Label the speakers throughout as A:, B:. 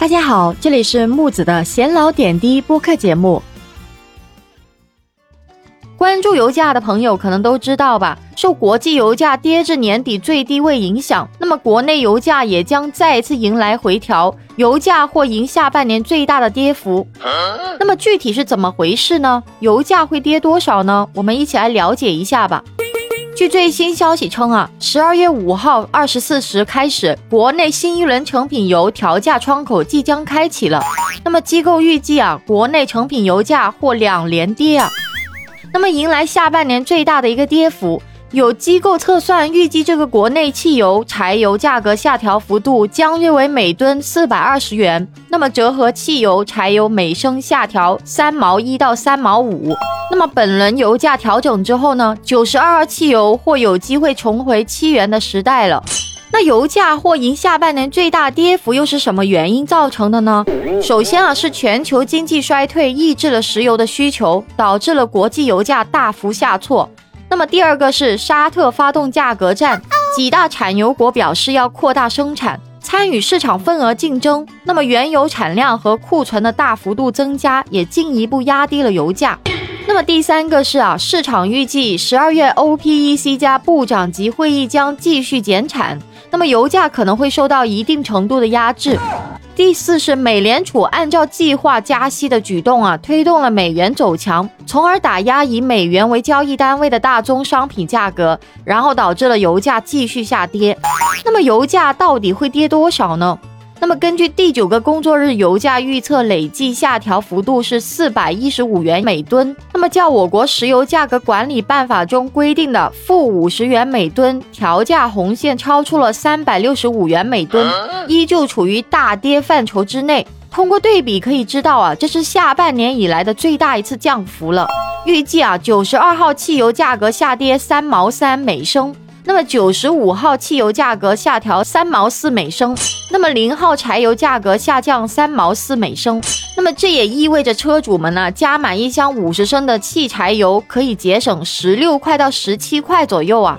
A: 大家好，这里是木子的闲聊点滴播客节目。关注油价的朋友可能都知道吧，受国际油价跌至年底最低位影响，那么国内油价也将再一次迎来回调，油价或迎下半年最大的跌幅。那么具体是怎么回事呢？油价会跌多少呢？我们一起来了解一下吧。据最新消息称啊，十二月五号二十四时开始，国内新一轮成品油调价窗口即将开启了。那么机构预计啊，国内成品油价或两连跌啊，那么迎来下半年最大的一个跌幅。有机构测算，预计这个国内汽油、柴油价格下调幅度将约为每吨四百二十元。那么折合汽油、柴油每升下调三毛一到三毛五。那么本轮油价调整之后呢，九十二号汽油或有机会重回七元的时代了。那油价或迎下半年最大跌幅又是什么原因造成的呢？首先啊，是全球经济衰退抑制了石油的需求，导致了国际油价大幅下挫。那么第二个是沙特发动价格战，几大产油国表示要扩大生产，参与市场份额竞争。那么原油产量和库存的大幅度增加，也进一步压低了油价。那么第三个是啊，市场预计十二月 OPEC 加部长级会议将继续减产，那么油价可能会受到一定程度的压制。第四是美联储按照计划加息的举动啊，推动了美元走强，从而打压以美元为交易单位的大宗商品价格，然后导致了油价继续下跌。那么油价到底会跌多少呢？那么根据第九个工作日油价预测，累计下调幅度是四百一十五元每吨。那么较我国石油价格管理办法中规定的负五十元每吨调价红线超出了三百六十五元每吨，依旧处于大跌范畴之内。通过对比可以知道啊，这是下半年以来的最大一次降幅了。预计啊，九十二号汽油价格下跌三毛三每升。那么九十五号汽油价格下调三毛四每升，那么零号柴油价格下降三毛四每升，那么这也意味着车主们呢加满一箱五十升的汽柴油可以节省十六块到十七块左右啊。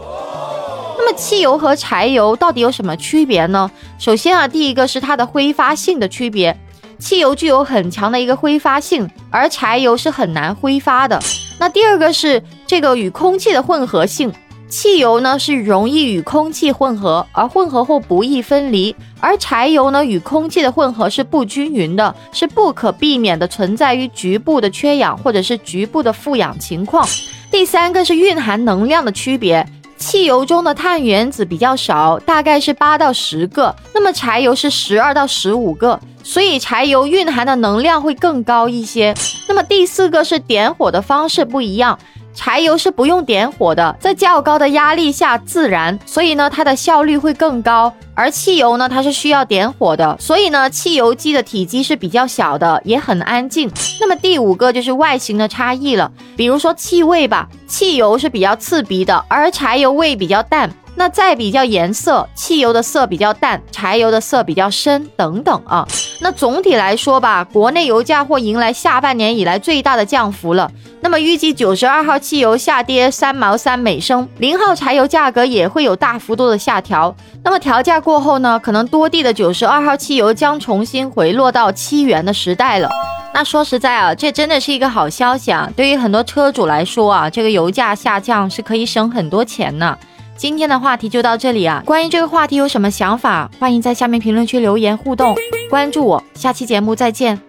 A: 那么汽油和柴油到底有什么区别呢？首先啊，第一个是它的挥发性的区别，汽油具有很强的一个挥发性，而柴油是很难挥发的。那第二个是这个与空气的混合性。汽油呢是容易与空气混合，而混合后不易分离；而柴油呢与空气的混合是不均匀的，是不可避免的存在于局部的缺氧或者是局部的富氧情况。第三个是蕴含能量的区别，汽油中的碳原子比较少，大概是八到十个，那么柴油是十二到十五个，所以柴油蕴含的能量会更高一些。那么第四个是点火的方式不一样。柴油是不用点火的，在较高的压力下自燃，所以呢它的效率会更高。而汽油呢，它是需要点火的，所以呢汽油机的体积是比较小的，也很安静。那么第五个就是外形的差异了，比如说气味吧，汽油是比较刺鼻的，而柴油味比较淡。那再比较颜色，汽油的色比较淡，柴油的色比较深，等等啊。那总体来说吧，国内油价或迎来下半年以来最大的降幅了。那么预计九十二号汽油下跌三毛三每升，零号柴油价格也会有大幅度的下调。那么调价过后呢，可能多地的九十二号汽油将重新回落到七元的时代了。那说实在啊，这真的是一个好消息啊！对于很多车主来说啊，这个油价下降是可以省很多钱呢。今天的话题就到这里啊！关于这个话题有什么想法，欢迎在下面评论区留言互动，关注我，下期节目再见。